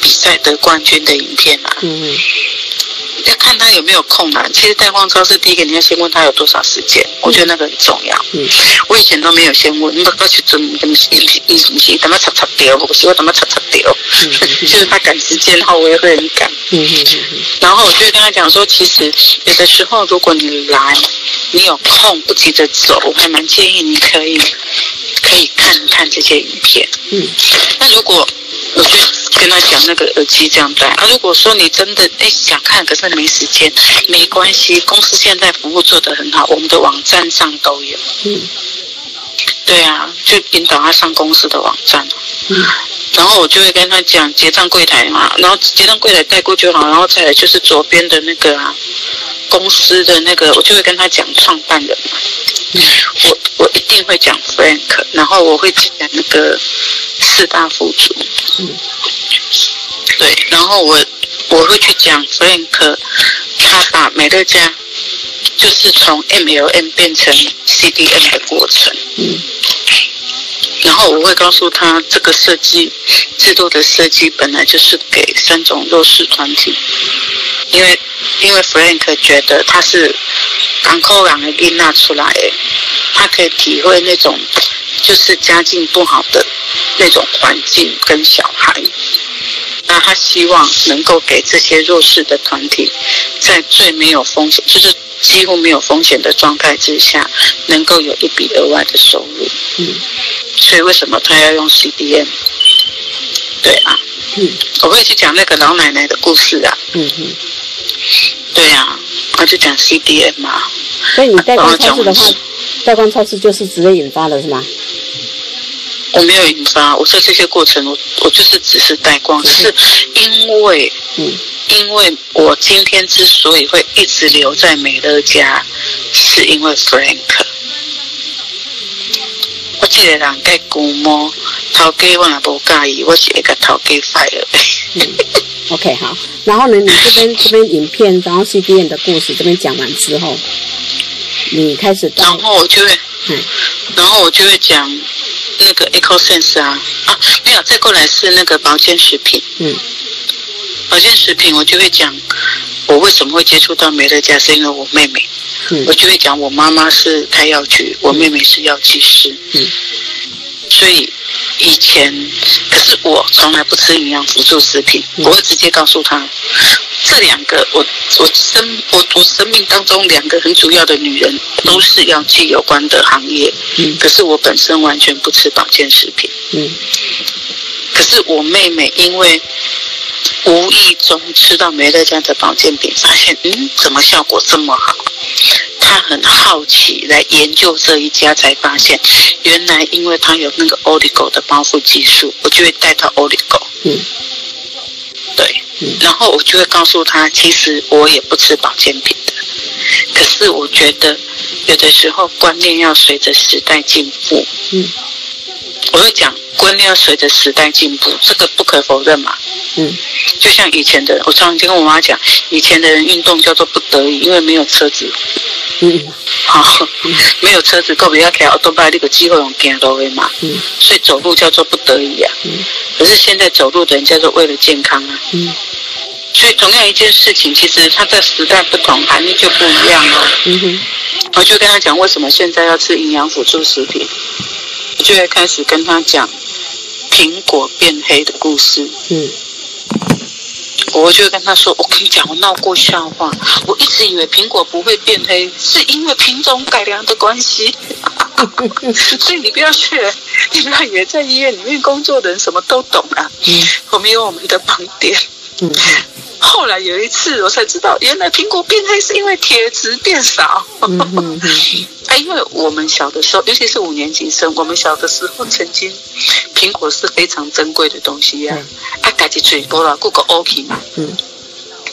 比赛得冠军的影片啊。嗯。要看他有没有空啊。其实带逛超市第一个你要先问他有多少时间，我觉得那个很重要。嗯，我以前都没有先问，你不要去准，怎么是一什么是怎么擦擦掉，我喜欢怎么擦擦掉。嗯，就是他赶时间，然后我也会很赶。嗯嗯嗯。然后我就会跟他讲说，其实有的时候如果你来，你有空不急着走，我还蛮建议你可以可以看看这些影片。嗯，那如果。我就跟他讲那个耳机这样戴啊。如果说你真的哎想看，可是没时间，没关系，公司现在服务做得很好，我们的网站上都有。嗯，对啊，就引导他上公司的网站。嗯，然后我就会跟他讲结账柜台嘛，然后结账柜台带过就好，然后再来就是左边的那个啊，公司的那个，我就会跟他讲创办人嘛。嗯，我我一定会讲 Frank，然后我会讲那个四大富主。嗯，对，然后我我会去讲 Frank，他把美乐家就是从 MLM 变成 CDM 的过程。嗯，然后我会告诉他，这个设计制度的设计本来就是给三种弱势团体，因为因为 Frank 觉得他是港口港的囡娜出来，他可以体会那种就是家境不好的。那种环境跟小孩，那他希望能够给这些弱势的团体，在最没有风险，就是几乎没有风险的状态之下，能够有一笔额外的收入。嗯，所以为什么他要用 CDM？对啊，嗯，我会去讲那个老奶奶的故事啊。嗯嗯，对啊，我就讲 CDM 嘛。所以你带光超市的话，带光超市就是直接引发的是吗？我没有引发，我在这些过程，我我就是只是带光，是因为，嗯，因为我今天之所以会一直留在美乐家，是因为 Frank。我这个人该估摸，头家我也不介意，我是一个头家 fire。嗯，OK 好，然后呢，你这边 这边影片，然后 CDN 的故事这边讲完之后，你开始，然后我就会，嗯，然后我就会讲。那个 EcoSense 啊啊，没有，再过来是那个保健食品。嗯，保健食品我就会讲，我为什么会接触到美乐家，是因为我妹妹。嗯，我就会讲，我妈妈是开药局，我妹妹是药剂师。嗯，所以以前，可是我从来不吃营养辅助食品，我会直接告诉她。这两个，我我生我我生命当中两个很主要的女人，都是药剂有关的行业。嗯。可是我本身完全不吃保健食品。嗯。可是我妹妹因为无意中吃到美乐家的保健品，发现嗯，怎么效果这么好？他很好奇来研究这一家，才发现原来因为他有那个 Oligo 的包覆技术，我就会带到 Oligo。嗯。对。然后我就会告诉他，其实我也不吃保健品的，可是我觉得有的时候观念要随着时代进步。嗯，我会讲观念要随着时代进步，这个不可否认嘛。嗯，就像以前的人，我常常跟我妈讲，以前的人运动叫做不得已，因为没有车子。嗯，好，没有车子，够不要开，都把那个机会用走路的嘛。嗯，所以走路叫做不得已啊。嗯，可是现在走路的人叫做为了健康啊。嗯。所以，同样一件事情，其实它在时代不同，含义就不一样了。嗯哼，我就跟他讲，为什么现在要吃营养辅助食品，我就会开始跟他讲苹果变黑的故事。嗯，我就会跟他说，我跟你讲，我闹过笑话。我一直以为苹果不会变黑，是因为品种改良的关系。所以你不要学，你不要以为在医院里面工作的人什么都懂啊。嗯，我们有我们的盲点。嗯。后来有一次，我才知道，原来苹果变黑是因为铁质变少。嗯嗯 哎，因为我们小的时候，尤其是五年级生，我们小的时候曾经，苹果是非常珍贵的东西呀、啊。啊，大家嘴多了，过个 OK 嘛。嗯，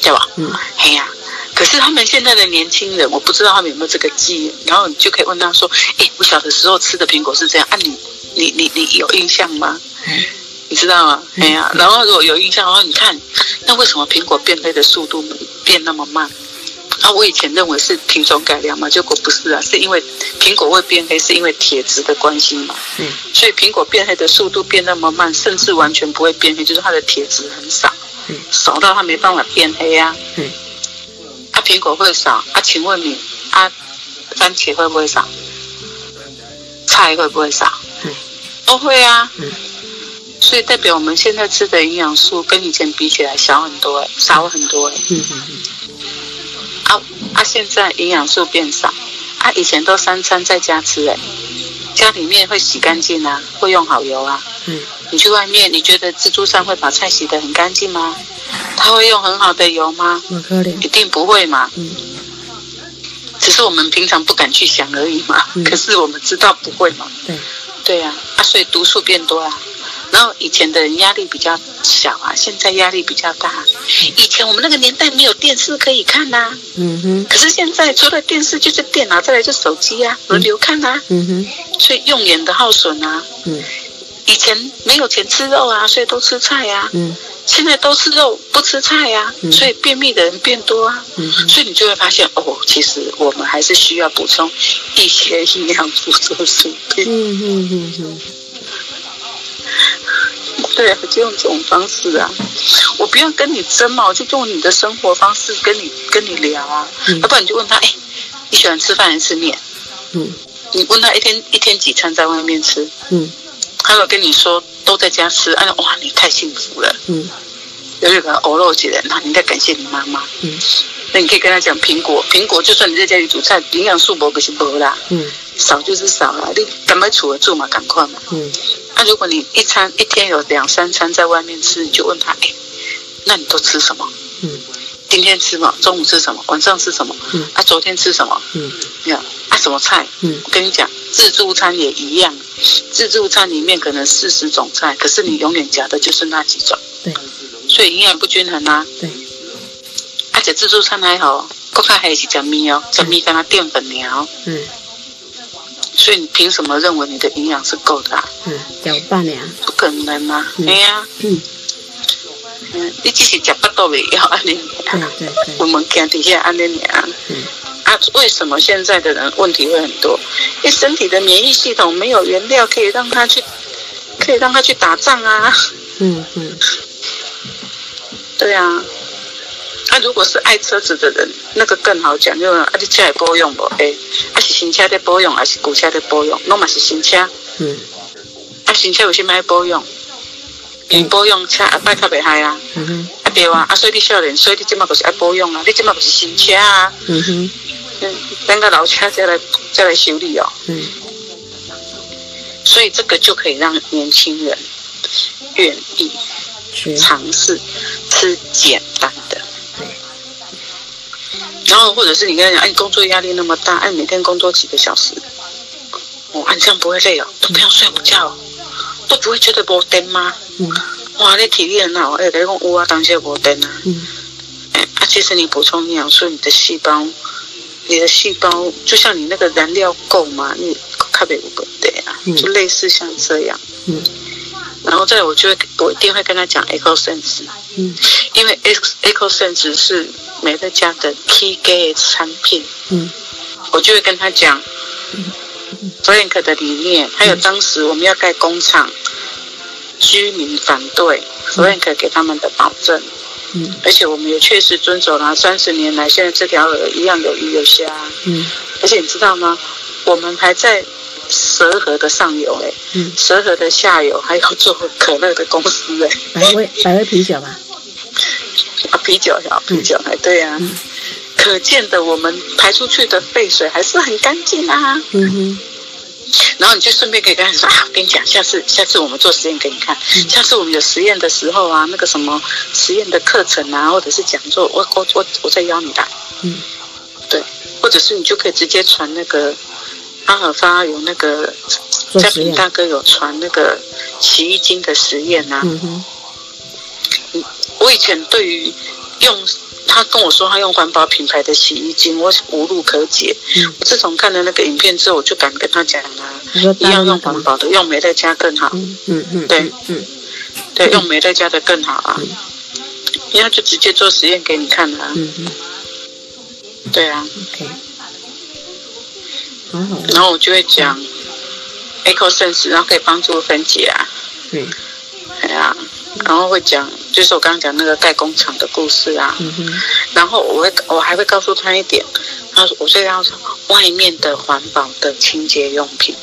对吧？嗯，哎呀，可是他们现在的年轻人，我不知道他们有没有这个记忆。然后你就可以问他说：“哎，我小的时候吃的苹果是这样啊？你你你你有印象吗？”嗯你知道吗？哎呀，然后如果有印象的话，你看，那为什么苹果变黑的速度变那么慢？啊，我以前认为是品种改良嘛，结果不是啊，是因为苹果会变黑，是因为铁质的关系嘛。嗯。所以苹果变黑的速度变那么慢，甚至完全不会变黑，就是它的铁质很少，嗯，少到它没办法变黑啊。嗯。啊，苹果会少啊？请问你啊，番茄会不会少？菜会不会少？嗯，都会啊。嗯。所以代表我们现在吃的营养素跟以前比起来小很多哎，少很多哎。嗯嗯嗯。啊啊！现在营养素变少，啊，以前都三餐在家吃哎，家里面会洗干净啊，会用好油啊。嗯。你去外面，你觉得自助餐会把菜洗得很干净吗？他会用很好的油吗？一定不会嘛。嗯。只是我们平常不敢去想而已嘛。嗯。可是我们知道不会嘛。对。对呀，啊，所以毒素变多啊。然后以前的人压力比较小啊，现在压力比较大。以前我们那个年代没有电视可以看呐，嗯哼。可是现在除了电视就是电脑，再来就手机啊，轮流看呐，嗯哼。所以用眼的耗损啊，嗯。以前没有钱吃肉啊，所以都吃菜啊，嗯。现在都吃肉不吃菜呀，所以便秘的人变多啊，嗯。所以你就会发现哦，其实我们还是需要补充一些营养辅助食品。嗯嗯嗯嗯。对啊，就用这种方式啊，我不要跟你争嘛，我就用你的生活方式跟你跟你聊啊，嗯、要不然你就问他，哎，你喜欢吃饭还是吃面？嗯，你问他一天一天几餐在外面吃？嗯，他会跟你说都在家吃，哎，哇，你太幸福了。嗯，有一个偶肉姐的，那你应该感谢你妈妈。嗯，那你可以跟他讲苹果，苹果就算你在家里煮菜，营养素不可是不啦。嗯，少就是少了，你赶快储得住嘛，赶快嘛。嗯。那、啊、如果你一餐一天有两三餐在外面吃，你就问他，哎，那你都吃什么？嗯，今天吃什么？中午吃什么？晚上吃什么？嗯，啊，昨天吃什么？嗯，你看啊，什么菜？嗯，我跟你讲，自助餐也一样，自助餐里面可能四十种菜，可是你永远夹的就是那几种。对，所以营养不均衡啊。对，而且自助餐还好，国菜还是食面哦，食面跟它淀粉苗。嗯。所以你凭什么认为你的营养是够的啊？嗯，搅拌呀，不可能啊！对呀，嗯，嗯，你只是吃不到的要安尼，对对对，我们家底下安尼啊，嗯，啊，为什么现在的人问题会很多？因为身体的免疫系统没有原料可以让他去，可以让他去打仗啊，嗯嗯，对啊。那、啊、如果是爱车子的人，那个更好讲，就啊，你车也保养不？哎，啊是新车在保养，还是旧车在保养？拢嘛是新车。嗯。啊，新车为什么爱保养？因为保养车啊，摆较袂害啊。嗯哼。啊对啊，啊所以你少年，所以你即马就是爱保养啊，你即马就是新车啊。嗯哼。嗯，等个老车再来再来修理哦。嗯。所以这个就可以让年轻人愿意尝试吃简单的。然后，或者是你跟他讲，哎，工作压力那么大，哎，每天工作几个小时，哦，你这样不会累哦，都不要睡午觉，都不会觉得没电吗？嗯，哇，你体力很好，哎，跟你讲，哇，当下没电啊。嗯，哎，啊，其实你补充营养素，你的细胞，你的细胞就像你那个燃料够嘛，你特别不对啊，就类似像这样。嗯，然后再我就会，我一定会跟他讲 EcoSense，嗯，因为 EcoSense 是。美乐家的 Gate 产品，嗯，我就会跟他讲，Frank 的理念，还有当时我们要盖工厂，居民反对，Frank 给他们的保证，嗯，而且我们也确实遵守了三十年来，现在这条河一样有鱼有虾，嗯，而且你知道吗？我们还在蛇河的上游，哎，嗯，蛇河的下游还有做可乐的公司，哎，百威百威啤酒吧。啊，啤酒小啤酒，哎，对呀、啊，嗯、可见的我们排出去的废水还是很干净啊。嗯哼。然后你就顺便可以跟他说啊，我跟你讲，下次下次我们做实验给你看。嗯、下次我们有实验的时候啊，那个什么实验的课程啊，或者是讲座，我我我我再邀你来。嗯。对，或者是你就可以直接传那个阿尔法有那个嘉平大哥有传那个洗衣精的实验啊。嗯哼。我以前对于用他跟我说他用环保品牌的洗衣精，我无路可解。嗯、我自从看了那个影片之后，我就敢跟他讲啊，一样用环保的，用美乐家更好。嗯嗯嗯，对，嗯，对，用美乐家的更好啊。人家、嗯、就直接做实验给你看啊。嗯嗯。对啊。OK。然后我就会讲 EcoSense，然后可以帮助分解啊。嗯。对啊。然后会讲，就是我刚刚讲那个代工厂的故事啊。嗯哼。然后我会，我还会告诉他一点，他说，我就要说，外面的环保的清洁用品，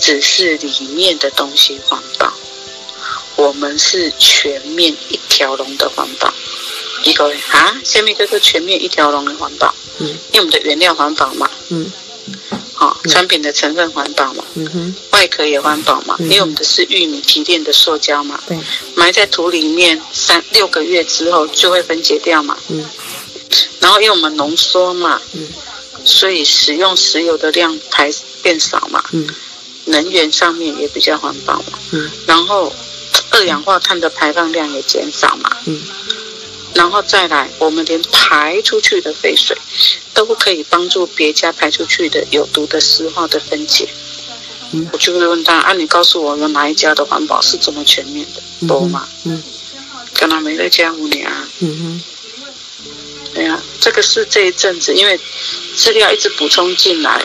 只是里面的东西环保。我们是全面一条龙的环保。一个啊，下面就是全面一条龙的环保。嗯。因为我们的原料环保嘛。嗯。好、哦，产品的成分环保嘛。嗯哼。外壳也环保嘛，嗯、因为我们的是玉米提炼的塑胶嘛。对。埋在土里面三六个月之后就会分解掉嘛。嗯。然后因为我们浓缩嘛。嗯。所以使用石油的量排变少嘛。嗯。能源上面也比较环保嘛。嗯。然后。二氧化碳的排放量也减少嘛，嗯，然后再来，我们连排出去的废水都可以帮助别家排出去的有毒的石化的分解。嗯，我就会问他，啊，你告诉我，有哪一家的环保是这么全面的？多吗？嗯，可能没在家五年啊。嗯哼，对呀，这个是这一阵子，因为资料一直补充进来，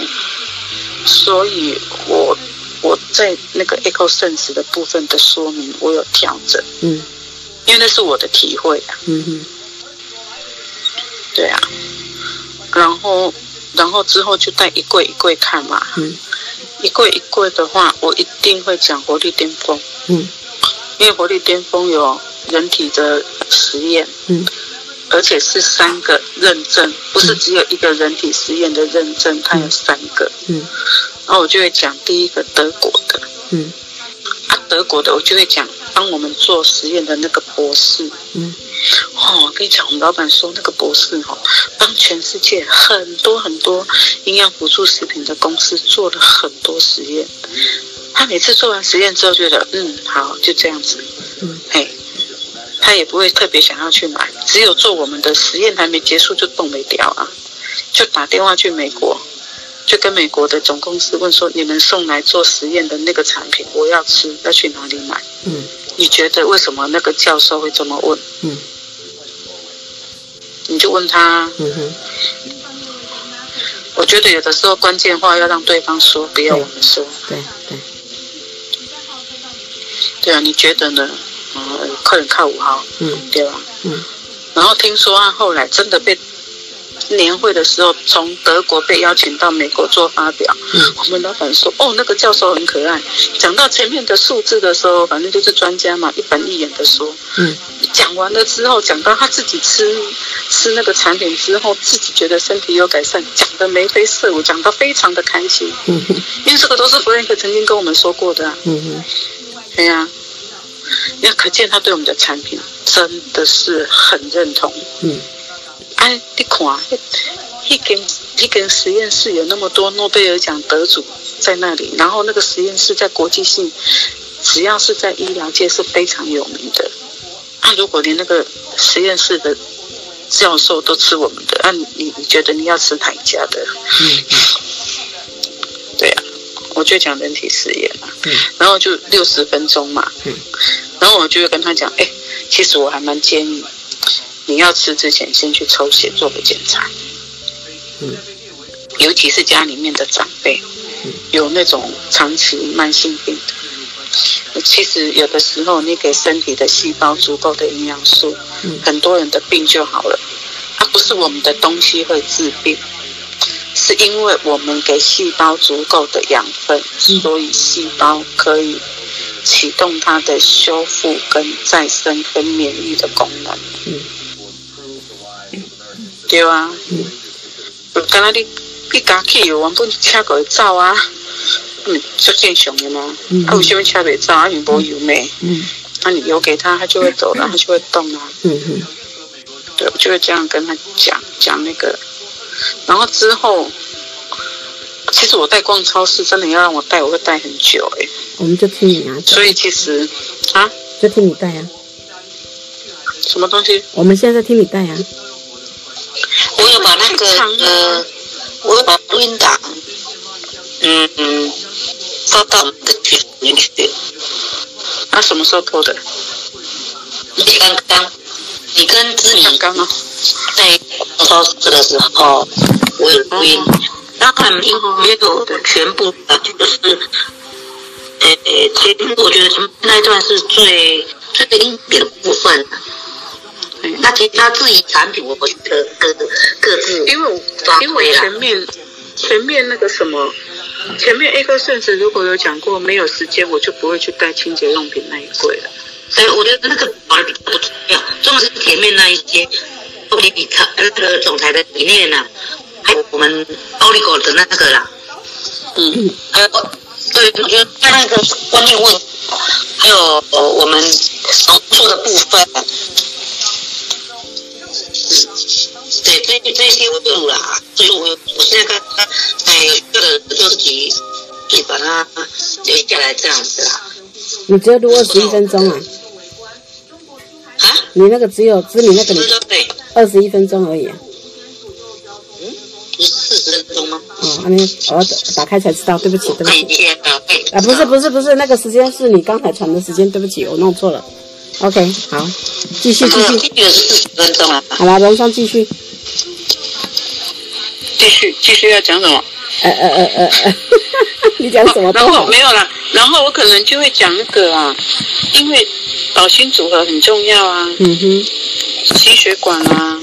所以我。我在那个 EcoSense 的部分的说明，我有调整，嗯，因为那是我的体会啊，嗯哼，对啊，然后，然后之后就带一柜一柜看嘛，嗯，一柜一柜的话，我一定会讲活力巅峰，嗯，因为活力巅峰有人体的实验，嗯，而且是三个认证，不是只有一个人体实验的认证，它有三个，嗯。嗯。然后我就会讲第一个德国的，嗯，啊，德国的我就会讲帮我们做实验的那个博士，嗯，哦，我跟你讲，我们老板说那个博士哦，帮全世界很多很多营养辅助食品的公司做了很多实验，他每次做完实验之后觉得，嗯，好，就这样子，嗯，嘿，他也不会特别想要去买，只有做我们的实验还没结束就冻没掉啊，就打电话去美国。就跟美国的总公司问说：“你们送来做实验的那个产品，我要吃，要去哪里买？”嗯，你觉得为什么那个教授会这么问？嗯，你就问他。嗯哼。我觉得有的时候关键话要让对方说，不要我们说。对对。对啊，你觉得呢？嗯，客人靠五号。嗯，对吧？嗯。然后听说他后来真的被。年会的时候，从德国被邀请到美国做发表。嗯，我们老板说：“哦，那个教授很可爱。”讲到前面的数字的时候，反正就是专家嘛，一板一眼的说。嗯，讲完了之后，讲到他自己吃吃那个产品之后，自己觉得身体有改善，讲的眉飞色舞，讲得非常的开心。嗯哼，因为这个都是弗兰克曾经跟我们说过的啊。嗯哼，对呀，那可见他对我们的产品真的是很认同。嗯。哎，你看，一根一根实验室有那么多诺贝尔奖得主在那里，然后那个实验室在国际性，只要是在医疗界是非常有名的。啊，如果连那个实验室的教授都吃我们的，那、啊、你你觉得你要吃哪一家的？嗯，对啊，我就讲人体实验嘛，嗯，然后就六十分钟嘛，嗯，然后我就会跟他讲，哎，其实我还蛮建议。你要吃之前，先去抽血做个检查。嗯，尤其是家里面的长辈，有那种长期慢性病的，其实有的时候你给身体的细胞足够的营养素，很多人的病就好了。它不是我们的东西会治病，是因为我们给细胞足够的养分，所以细胞可以启动它的修复、跟再生、跟免疫的功能。嗯。对啊，嗯，刚才你你加汽油，原本车可以走啊，嗯，是正常的嘛。嗯，啊，为什么车没走？啊，你没油没？嗯，那你油给他，他就会走了，他就会动啊。嗯嗯，对，我就会这样跟他讲讲那个，然后之后，其实我带逛超市，真的要让我带，我会带很久哎。我们就听你啊。所以其实啊，就听你带啊。什么东西？我们现在听你带啊。我有把那个呃，我有把录音档，嗯嗯，发到我们的群里面。那什么时候播的？你刚刚，你跟志敏刚刚在超市的时候，我有录音，当然没有全部的，就是，呃其实我觉得前那一段是最最经典的部分。那其他自己产品，我们各各各自，因为因为前面前面那个什么，前面 Ecosense 如果有讲过，没有时间我就不会去带清洁用品那一柜了。所以我觉得那个保的比较不重要，重要是前面那一些，不比比他那个总裁的理念呐，还有我们奥利狗的那个啦，嗯，还有对，我觉得那个观念问，还有我们手术的部分。对，这这些我都啦，所以我我现在看，哎，有的就自己自己把它留下来这样子啦。你只有录二十一分钟啊？啊？你那个只有只你那个你二十一分钟而已啊？嗯？不是四十分钟吗？哦，你我要打开才知道，对不起，对不起。啊，不是不是不是，那个时间是你刚才传的时间，对不起，我弄错了。OK，好，继续继续。继续四十分钟啊。好了，龙双继续。继续继续要讲什么？呃呃呃呃呃，你讲什么？然后没有了，然后我可能就会讲那个啊，因为保心组合很重要啊。嗯哼。心血管啊，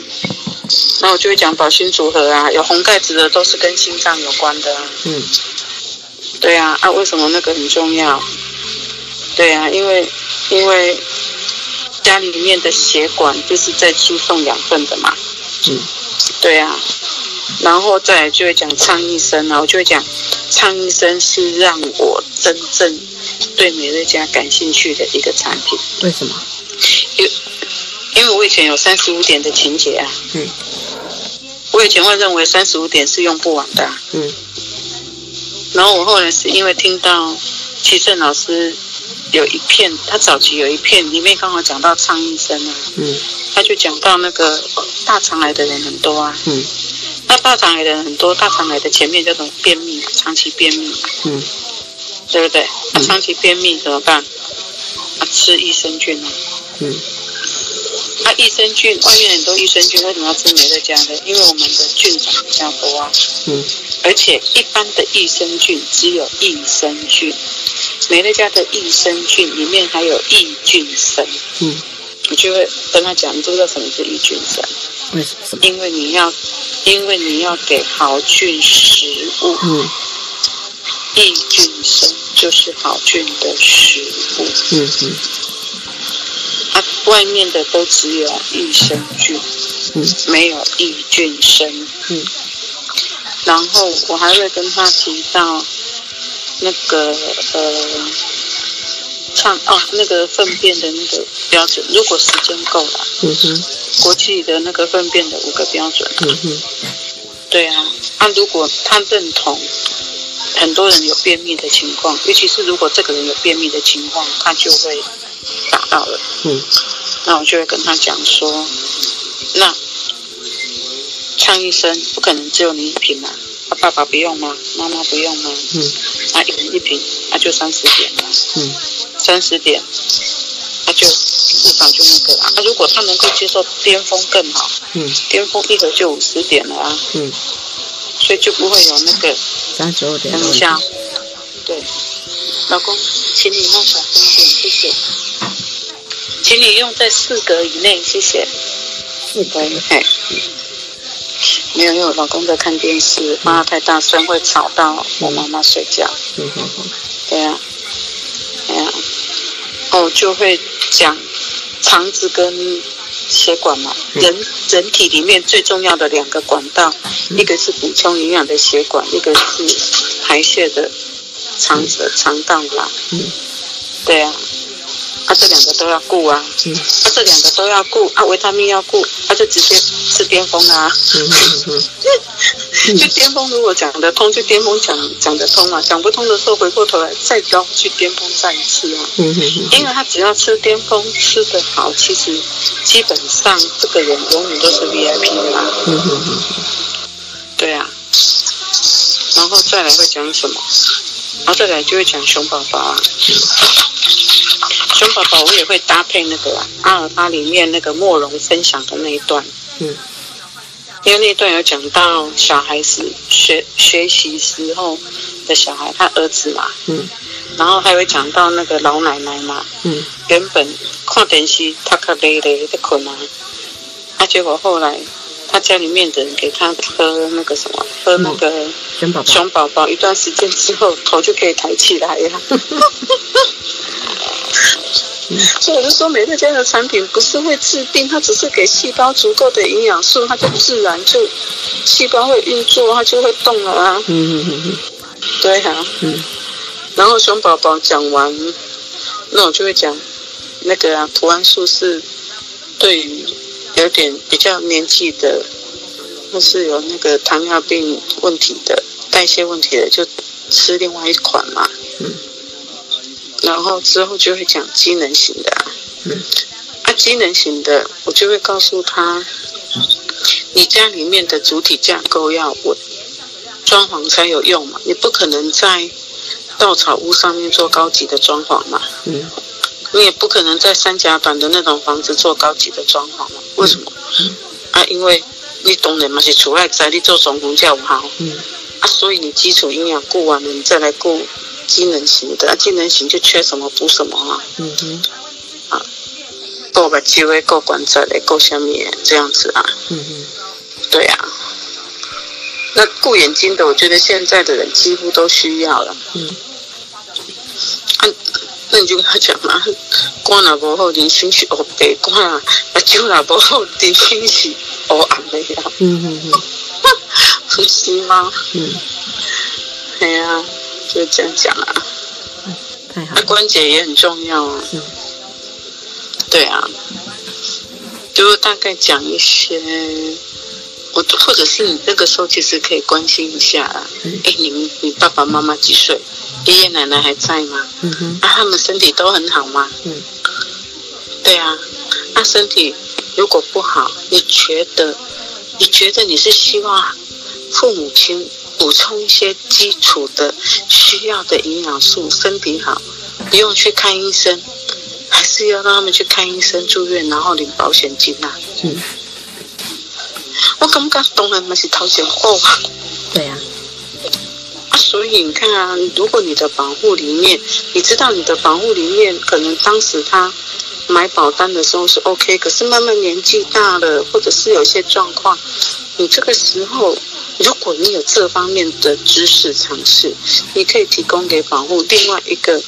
那我就会讲保心组合啊，有红盖子的都是跟心脏有关的啊。嗯。对啊，啊，为什么那个很重要？对啊，因为因为家里面的血管就是在输送养分的嘛。嗯。对啊。然后再来就会讲倡益生啊，我就会讲倡益生是让我真正对美乐家感兴趣的一个产品。为什么？因为因为我以前有三十五点的情节啊。嗯。我以前会认为三十五点是用不完的啊。嗯。然后我后来是因为听到齐胜老师有一片，他早期有一片里面刚好讲到倡益生啊。嗯。他就讲到那个大肠癌的人很多啊。嗯。那大肠癌的人很多，大肠癌的前面叫做便秘，长期便秘，嗯，对不对？那、嗯啊、长期便秘怎么办？啊，吃益生菌啊，嗯，那、啊、益生菌外面很多益生菌，为什么要吃美乐家的？因为我们的菌种比较多啊，嗯，而且一般的益生菌只有益生菌，美乐家的益生菌里面还有益菌生，嗯，我就会跟他讲，你知不知道什么是益菌生？为什么？因为你要，因为你要给好菌食物。嗯。益菌生就是好菌的食物。嗯嗯。它外面的都只有益生菌，嗯，没有益菌生。嗯。然后我还会跟他提到那个呃。唱哦，那个粪便的那个标准，如果时间够了，嗯哼，国际的那个粪便的五个标准，嗯哼，对啊，那、啊、如果他认同很多人有便秘的情况，尤其是如果这个人有便秘的情况，他就会达到了，嗯，那我就会跟他讲说，那倡益生不可能只有你一瓶嘛，他、啊、爸爸不用吗？妈妈不用吗？嗯，那一瓶一瓶，那、啊、就三十点了，嗯。三十点，他就至少就那个啊。如果他能够接受巅峰更好，嗯，巅峰一盒就五十点了啊，嗯，所以就不会有那个三十二点。等一下，对，老公，请你弄小声点，谢谢。请你用在四格以内，谢谢。四格以内，没有，因为我老公在看电视，妈妈太大声会吵到我妈妈睡觉。嗯嗯嗯，对啊。哦，就会讲肠子跟血管嘛，人人体里面最重要的两个管道，一个是补充营养的血管，一个是排泄的肠子的肠道啦。嗯，对啊。啊，这两个都要顾啊，嗯，啊，这两个都要顾，啊，维他命要顾，他、啊、就直接吃巅峰啊，嗯嗯嗯、就巅峰如果讲得通，就巅峰讲讲得通啊，讲不通的时候回过头来再高去巅峰再一次啊，嗯嗯嗯、因为他只要吃巅峰吃得好，其实基本上这个人永远都是 VIP 啦，嗯嗯嗯、对啊，然后再来会讲什么？然后再来就会讲熊宝宝啊。嗯熊宝宝，我也会搭配那个阿尔巴里面那个莫容分享的那一段，嗯。因为那段有讲到小孩子学学习时候的小孩，他儿子嘛，嗯，然后还会讲到那个老奶奶嘛，嗯，原本看电视他可累累的困啊，他结果后来他家里面的人给他喝那个什么，喝那个熊宝宝，熊宝宝一段时间之后头就可以抬起来呀。所以我就说，美乐家的产品不是会治病，它只是给细胞足够的营养素，它就自然就细胞会运作，它就会动了啊。嗯嗯嗯嗯，对啊。嗯。然后熊宝宝讲完，那我就会讲那个啊，图案素是对于有点比较年纪的，或是有那个糖尿病问题的、代谢问题的，就吃另外一款嘛。嗯。然后之后就会讲机能型的啊，嗯，啊，机能型的，我就会告诉他，你家里面的主体架构要稳，装潢才有用嘛，你不可能在稻草屋上面做高级的装潢嘛，嗯，你也不可能在三甲板的那种房子做高级的装潢嘛，为什么？啊，因为你懂的嘛是厝外在你做装潢较好，嗯，啊，所以你基础营养顾完了，你再来顾。机能型的，啊，机能型就缺什么补什么啊。嗯哼。啊，够把机会够管在的，够下面这样子啊。嗯哼。对呀、啊。那顾眼睛的，我觉得现在的人几乎都需要了。嗯。啊，那你就跟他讲嘛，肝若不好，人生是黑白；肝啊，目睭若不好，人生是黑暗的呀。嗯哼哼。不是吗？嗯。对呀、啊。就这样讲啊，那、啊、关节也很重要啊。嗯、对啊，就大概讲一些，我或者是你那个时候其实可以关心一下啊。哎、嗯，你你爸爸妈妈几岁？爷爷奶奶还在吗？嗯哼。啊，他们身体都很好吗？嗯。对啊，那身体如果不好，你觉得？你觉得你是希望父母亲？补充一些基础的需要的营养素，身体好，不用去看医生，还是要让他们去看医生住院，然后领保险金呐、啊？嗯，我感觉当然嘛是掏钱哦。对呀、啊。啊，所以你看啊，如果你的保护里面，你知道你的保护里面，可能当时他买保单的时候是 OK，可是慢慢年纪大了，或者是有些状况，你这个时候。如果你有这方面的知识尝试，你可以提供给保护另外一个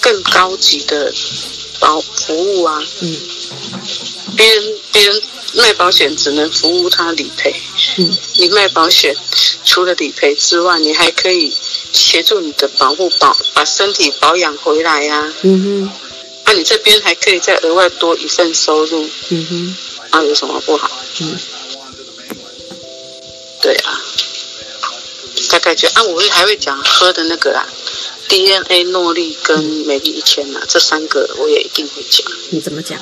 更高级的保服务啊。嗯。别人别人卖保险只能服务他理赔。嗯。你卖保险除了理赔之外，你还可以协助你的保护保把身体保养回来呀、啊。嗯哼。那、啊、你这边还可以再额外多一份收入。嗯哼。那、啊、有什么不好？嗯。对啊，大概就啊，我会还会讲喝的那个啦，DNA 诺丽跟美丽一千啊，这三个我也一定会讲。你怎么讲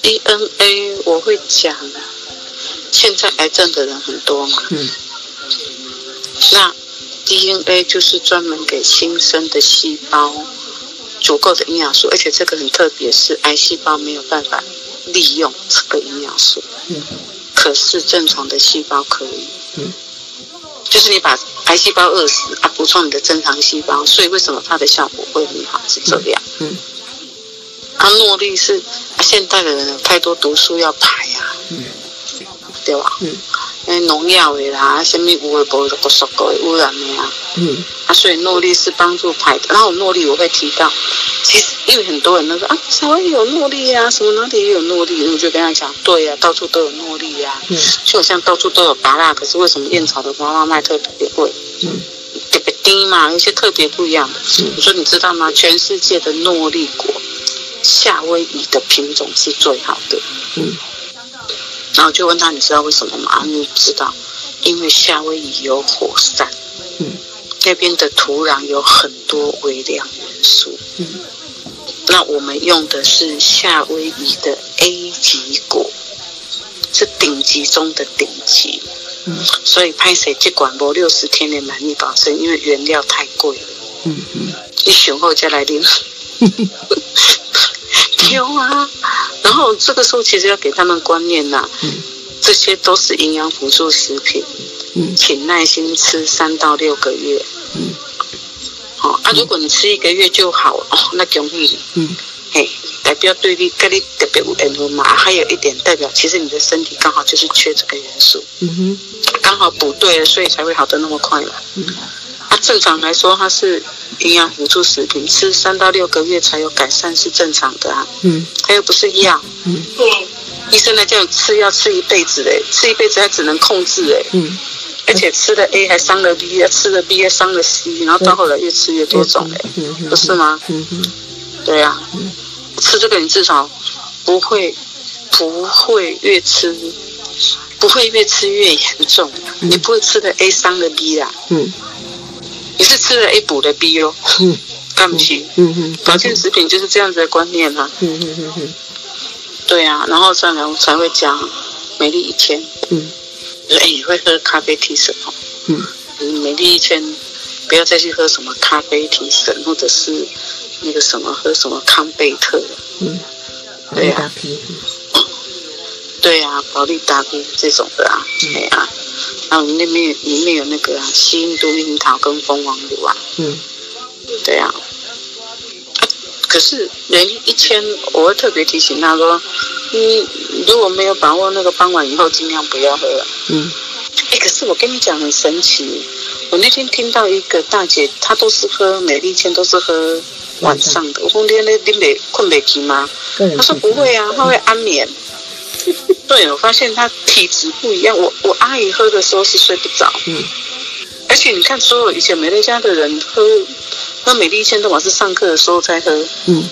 ？DNA 我会讲，现在癌症的人很多嘛。嗯。那 DNA 就是专门给新生的细胞足够的营养素，而且这个很特别，是癌细胞没有办法利用这个营养素。嗯。可是正常的细胞可以，嗯，就是你把癌细胞饿死啊，补充你的正常细胞，所以为什么它的效果会很好？是这样，嗯，啊，诺丽是啊，现代的人有太多毒素要排呀，嗯，对吧？嗯。因为农药的啦，什么污的、不的、不受过的污染的呀，嗯，啊，所以诺丽是帮助排的。然后诺丽我会提到，其实因为很多人都说啊，台湾有诺丽啊，什么哪里也有诺丽，我就跟他讲，对呀、啊，到处都有诺丽呀，嗯，就好像到处都有芭乐，可是为什么燕巢的芭乐卖特别贵？嗯，特别低嘛，有些特别不一样的。嗯，我说你知道吗？全世界的诺丽果，夏威夷的品种是最好的。嗯。然后就问他，你知道为什么吗？你知道，因为夏威夷有火山，嗯，那边的土壤有很多微量元素，嗯，那我们用的是夏威夷的 A 级果，是顶级中的顶级，嗯，所以拍谁去管播六十天的满意保证，因为原料太贵。了，嗯嗯，你选后再来领，有啊。然后这个时候其实要给他们观念呐，嗯，这些都是营养辅助食品，嗯，请耐心吃三到六个月，嗯，好啊，如果你吃一个月就好哦，那恭喜你，嗯，嘿，代表对你跟你特别有缘嘛，还有一点代表，其实你的身体刚好就是缺这个元素，嗯哼，刚好补对了，所以才会好的那么快嘛，嗯。它正常来说，它是营养辅助食品，吃三到六个月才有改善是正常的啊。嗯，它又不是药。嗯，对。医生来叫你吃药吃一辈子嘞，吃一辈子还只能控制哎。嗯。而且吃了 A 还伤了 B，吃了 B 还伤了 C，然后到后来越吃越多种哎，不是吗？嗯哼。对呀。嗯。吃这个你至少不会不会越吃不会越吃越严重，你不会吃的 A 伤了 B 啦。嗯。你是吃了 A 补的 B 哟，嗯，干不起，嗯嗯，保健食品就是这样子的观念啊，嗯嗯嗯嗯，对啊，然后再来我才会讲美丽一千，嗯，哎，你会喝咖啡提神哦，嗯，美丽一千不要再去喝什么咖啡提神，或者是那个什么喝什么康贝特，嗯，对啊，对啊，保利达这种的啊，对啊。然后那边里面有那个西印度樱桃跟蜂王乳啊，嗯，对啊，可是人一千，我会特别提醒他说，你如果没有把握那个傍晚以后，尽量不要喝了。嗯，哎，可是我跟你讲很神奇，我那天听到一个大姐，她都是喝美丽千，都是喝晚上的。我说你那你没困没起吗？他说不会啊，他会安眠。对，我发现他体质不一样。我我阿姨喝的时候是睡不着，嗯，而且你看，所有以前美乐家的人喝喝美丽千都我是上课的时候才喝，嗯，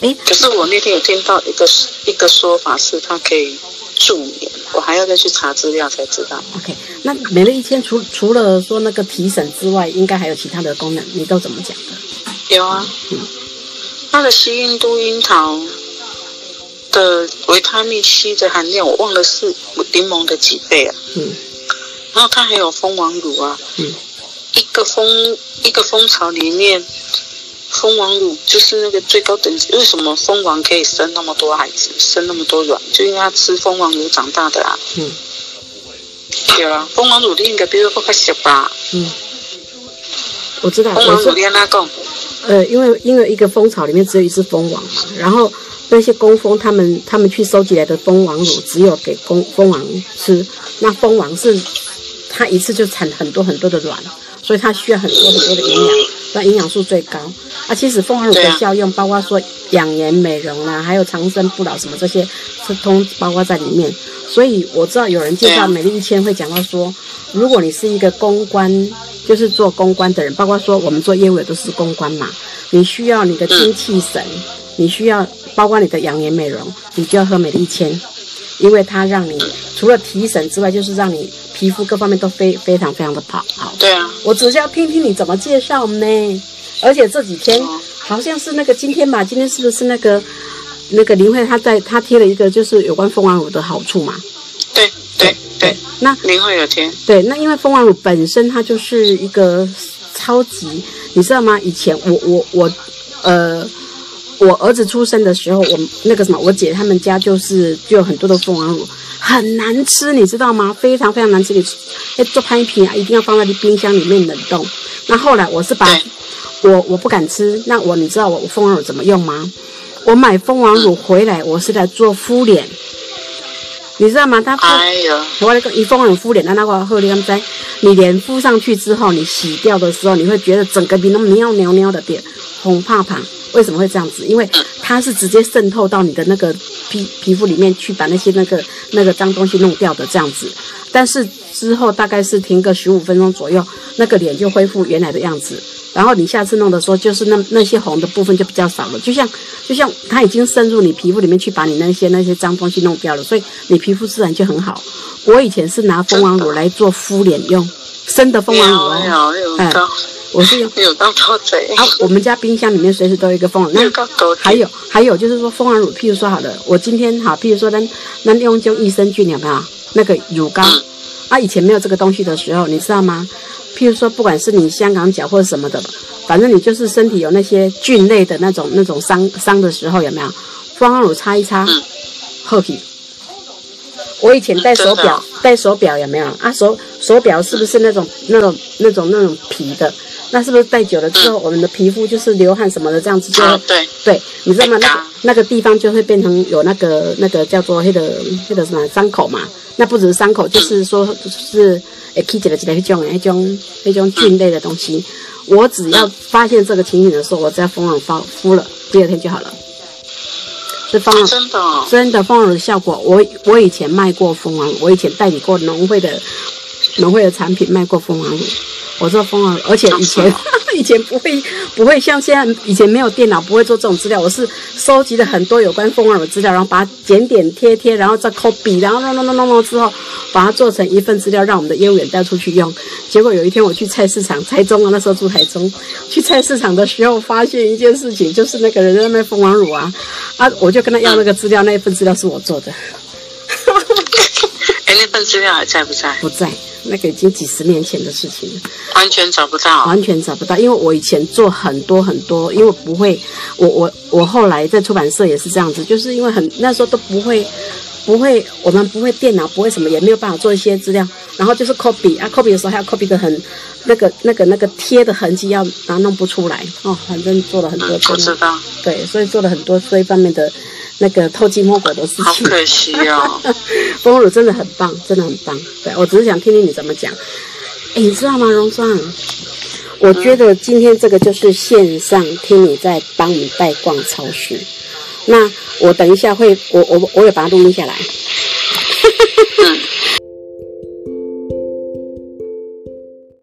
哎，可是我那天有听到一个一个说法是它可以助眠，我还要再去查资料才知道。OK，那美丽千除除了说那个提神之外，应该还有其他的功能，你都怎么讲的？有啊，嗯，它的西印度樱桃。的维他命 C 的含量，我忘了是柠檬的几倍啊。嗯。然后它还有蜂王乳啊。嗯。一个蜂一个蜂巢里面，蜂王乳就是那个最高等级。为什么蜂王可以生那么多孩子，生那么多卵？就因为它吃蜂王乳长大的啊。嗯。对啊，蜂王乳应该比如说较小吧。嗯。我知道。蜂王乳你跟他讲。呃，因为因为一个蜂巢里面只有一只蜂王嘛，然后。那些工蜂，他们他们去收集来的蜂王乳，只有给工蜂王吃。那蜂王是，它一次就产很多很多的卵，所以它需要很多很多的营养，那营养素最高。啊，其实蜂王乳的效用，包括说养颜美容啦、啊，还有长生不老什么这些，是通包括在里面。所以我知道有人介绍美丽一千会讲到说，如果你是一个公关，就是做公关的人，包括说我们做业务的都是公关嘛，你需要你的精气神，你需要。包括你的养颜美容，你就要喝美丽一千，因为它让你除了提神之外，就是让你皮肤各方面都非非常非常的好。好，对啊，我只是要听听你怎么介绍呢？而且这几天好像是那个今天吧，今天是不是那个那个林慧她在她贴了一个就是有关蜂王乳的好处嘛？对对对，那林慧有贴。对，那因为蜂王乳本身它就是一个超级，你知道吗？以前我我我呃。我儿子出生的时候，我那个什么，我姐他们家就是就有很多的蜂王乳，很难吃，你知道吗？非常非常难吃，你哎做拍皮啊，一定要放在冰箱里面冷冻。那后来我是把，我我不敢吃，那我你知道我蜂王乳怎么用吗？我买蜂王乳回来，我是来做敷脸，你知道吗？他哎呀，我那个以蜂王乳敷脸，那那个后天在你脸敷上去之后，你洗掉的时候，你会觉得整个鼻都喵喵喵的变红胖胖。为什么会这样子？因为它是直接渗透到你的那个皮皮肤里面去，把那些那个那个脏东西弄掉的这样子。但是之后大概是停个十五分钟左右，那个脸就恢复原来的样子。然后你下次弄的时候，就是那那些红的部分就比较少了，就像就像它已经渗入你皮肤里面去，把你那些那些脏东西弄掉了，所以你皮肤自然就很好。我以前是拿蜂王乳来做敷脸用，生的蜂王乳哦，哎。我是 有有当偷嘴啊！我们家冰箱里面随时都有一个蜂王乳。那还有还有就是说蜂王乳，譬如说好的，我今天哈，譬如说咱咱用就益生菌有没有？那个乳膏啊，以前没有这个东西的时候，你知道吗？譬如说，不管是你香港脚或者什么的，反正你就是身体有那些菌类的那种那种伤伤的时候有没有？蜂王乳擦一擦，好去。嗯我以前戴手表，戴手表有没有啊？手手表是不是那种那种那种那种皮的？那是不是戴久了之后，我们的皮肤就是流汗什么的这样子就会？对对，你知道吗？那个那个地方就会变成有那个那个叫做那个那个什么伤口嘛？那不只是伤口，就是说就是诶，起起来起来那种那种那种菌类的东西。我只要发现这个情形的时候，我再蜂王乳敷了，第二天就好了。是蜂王，真的、哦、真的蜂王乳的效果。我我以前卖过蜂王，我以前代理过农会的农会的产品，卖过蜂王乳。我做蜂王，而且以前、哦、以前不会不会像现在，以前没有电脑，不会做这种资料。我是收集了很多有关蜂王的资料，然后把它剪点贴贴，然后再 copy，然后弄弄弄弄弄之后，把它做成一份资料，让我们的业务员带出去用。结果有一天我去菜市场，台中啊，那时候住台中，去菜市场的时候发现一件事情，就是那个人在卖蜂王乳啊，啊，我就跟他要那个资料，那一份资料是我做的。哎，那份资料还在不在？不在。那个已经几十年前的事情了，完全找不到，完全找不到。因为我以前做很多很多，因为我不会，我我我后来在出版社也是这样子，就是因为很那时候都不会，不会，我们不会电脑，不会什么，也没有办法做一些资料，然后就是 copy 啊，copy 的时候还要 copy 的很，那个那个那个贴的痕迹要然后弄不出来哦，反正做了很多，嗯，我知道，对，所以做了很多这一方面的。那个偷鸡摸狗的事情，好可惜哦。蜂王乳真的很棒，真的很棒。对，我只是想听听你怎么讲。哎，你知道吗，荣壮？我觉得今天这个就是线上听你在帮你带逛超市。那我等一下会，我我我也把它录音下来。